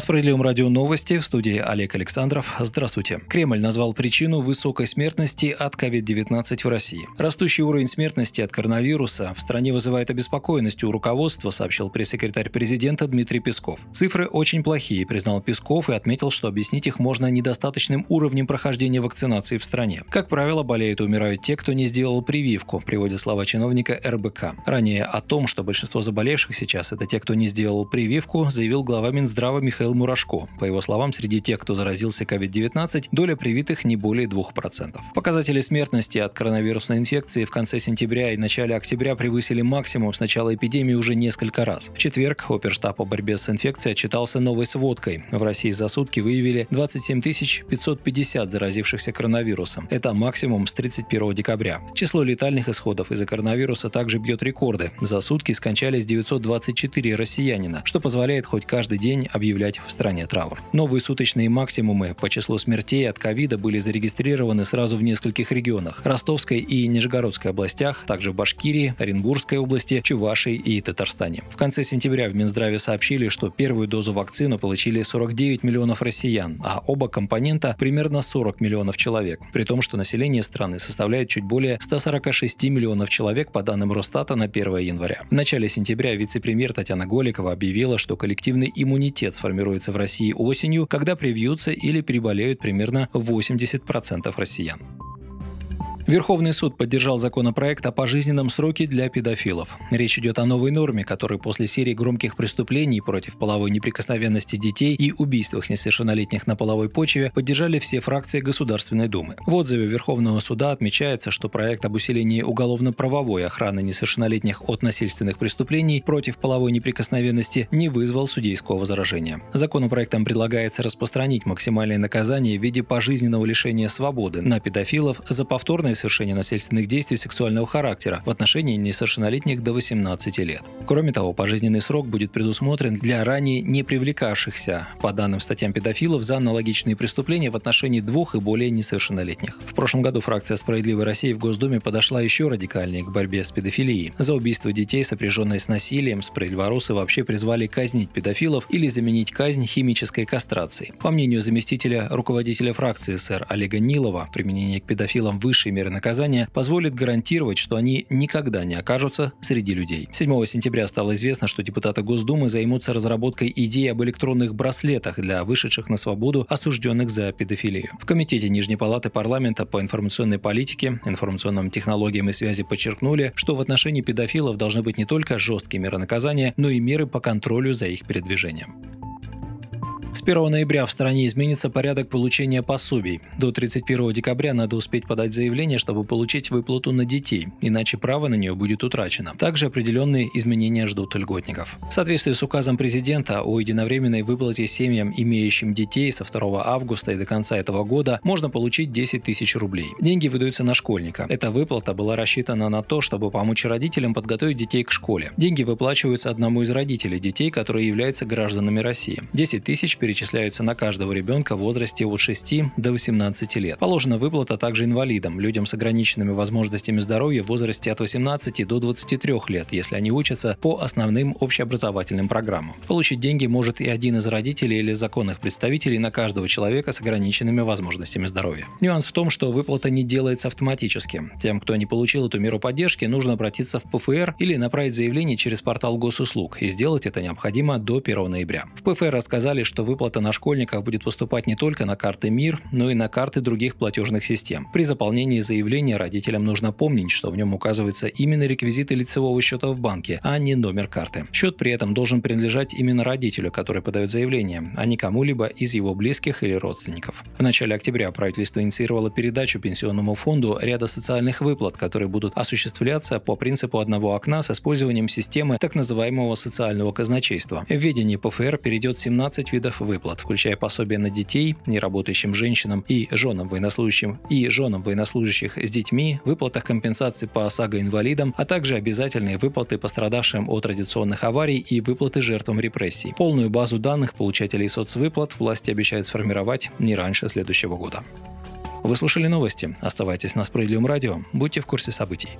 На Справедливом радио новости в студии Олег Александров. Здравствуйте. Кремль назвал причину высокой смертности от COVID-19 в России. Растущий уровень смертности от коронавируса в стране вызывает обеспокоенность у руководства, сообщил пресс-секретарь президента Дмитрий Песков. Цифры очень плохие, признал Песков и отметил, что объяснить их можно недостаточным уровнем прохождения вакцинации в стране. Как правило, болеют и умирают те, кто не сделал прививку, приводя слова чиновника РБК. Ранее о том, что большинство заболевших сейчас это те, кто не сделал прививку, заявил глава Минздрава Михаил Михаил Мурашко. По его словам, среди тех, кто заразился COVID-19, доля привитых не более 2%. Показатели смертности от коронавирусной инфекции в конце сентября и начале октября превысили максимум с начала эпидемии уже несколько раз. В четверг оперштаб по борьбе с инфекцией отчитался новой сводкой. В России за сутки выявили 27 550 заразившихся коронавирусом. Это максимум с 31 декабря. Число летальных исходов из-за коронавируса также бьет рекорды. За сутки скончались 924 россиянина, что позволяет хоть каждый день объявлять объявлять в стране траур. Новые суточные максимумы по числу смертей от ковида были зарегистрированы сразу в нескольких регионах – Ростовской и Нижегородской областях, также в Башкирии, Оренбургской области, Чувашии и Татарстане. В конце сентября в Минздраве сообщили, что первую дозу вакцины получили 49 миллионов россиян, а оба компонента – примерно 40 миллионов человек, при том, что население страны составляет чуть более 146 миллионов человек по данным Росстата на 1 января. В начале сентября вице-премьер Татьяна Голикова объявила, что коллективный иммунитет сформирован формируется в России осенью, когда привьются или переболеют примерно 80% россиян. Верховный суд поддержал законопроект о пожизненном сроке для педофилов. Речь идет о новой норме, которая после серии громких преступлений против половой неприкосновенности детей и убийствах несовершеннолетних на половой почве поддержали все фракции Государственной Думы. В отзыве Верховного суда отмечается, что проект об усилении уголовно-правовой охраны несовершеннолетних от насильственных преступлений против половой неприкосновенности не вызвал судейского возражения. Законопроектом предлагается распространить максимальное наказание в виде пожизненного лишения свободы на педофилов за повторное совершения насильственных действий сексуального характера в отношении несовершеннолетних до 18 лет. Кроме того, пожизненный срок будет предусмотрен для ранее не привлекавшихся, по данным статьям педофилов, за аналогичные преступления в отношении двух и более несовершеннолетних. В прошлом году фракция «Справедливой России» в Госдуме подошла еще радикальнее к борьбе с педофилией. За убийство детей, сопряженное с насилием, справедливоросы вообще призвали казнить педофилов или заменить казнь химической кастрацией. По мнению заместителя руководителя фракции СР Олега Нилова, применение к педофилам высшей меры наказания позволит гарантировать, что они никогда не окажутся среди людей. 7 сентября стало известно, что депутаты Госдумы займутся разработкой идеи об электронных браслетах для вышедших на свободу осужденных за педофилию. В Комитете Нижней Палаты парламента по информационной политике, информационным технологиям и связи подчеркнули, что в отношении педофилов должны быть не только жесткие меры наказания, но и меры по контролю за их передвижением. С 1 ноября в стране изменится порядок получения пособий. До 31 декабря надо успеть подать заявление, чтобы получить выплату на детей, иначе право на нее будет утрачено. Также определенные изменения ждут льготников. В соответствии с указом президента о единовременной выплате семьям, имеющим детей со 2 августа и до конца этого года, можно получить 10 тысяч рублей. Деньги выдаются на школьника. Эта выплата была рассчитана на то, чтобы помочь родителям подготовить детей к школе. Деньги выплачиваются одному из родителей детей, которые являются гражданами России. 10 тысяч перечисляются на каждого ребенка в возрасте от 6 до 18 лет. Положена выплата также инвалидам, людям с ограниченными возможностями здоровья в возрасте от 18 до 23 лет, если они учатся по основным общеобразовательным программам. Получить деньги может и один из родителей или законных представителей на каждого человека с ограниченными возможностями здоровья. Нюанс в том, что выплата не делается автоматически. Тем, кто не получил эту меру поддержки, нужно обратиться в ПФР или направить заявление через портал госуслуг, и сделать это необходимо до 1 ноября. В ПФР рассказали, что выплата на школьниках будет поступать не только на карты МИР, но и на карты других платежных систем. При заполнении заявления родителям нужно помнить, что в нем указываются именно реквизиты лицевого счета в банке, а не номер карты. Счет при этом должен принадлежать именно родителю, который подает заявление, а не кому-либо из его близких или родственников. В начале октября правительство инициировало передачу пенсионному фонду ряда социальных выплат, которые будут осуществляться по принципу одного окна с использованием системы так называемого социального казначейства. В ведении ПФР перейдет 17 видов выплат, включая пособия на детей, неработающим женщинам и женам военнослужащим и женам военнослужащих с детьми, выплатах компенсации по ОСАГО-инвалидам, а также обязательные выплаты пострадавшим от радиационных аварий и выплаты жертвам репрессий. Полную базу данных получателей соцвыплат власти обещают сформировать не раньше следующего года. Вы слушали новости. Оставайтесь на Справедливом радио. Будьте в курсе событий.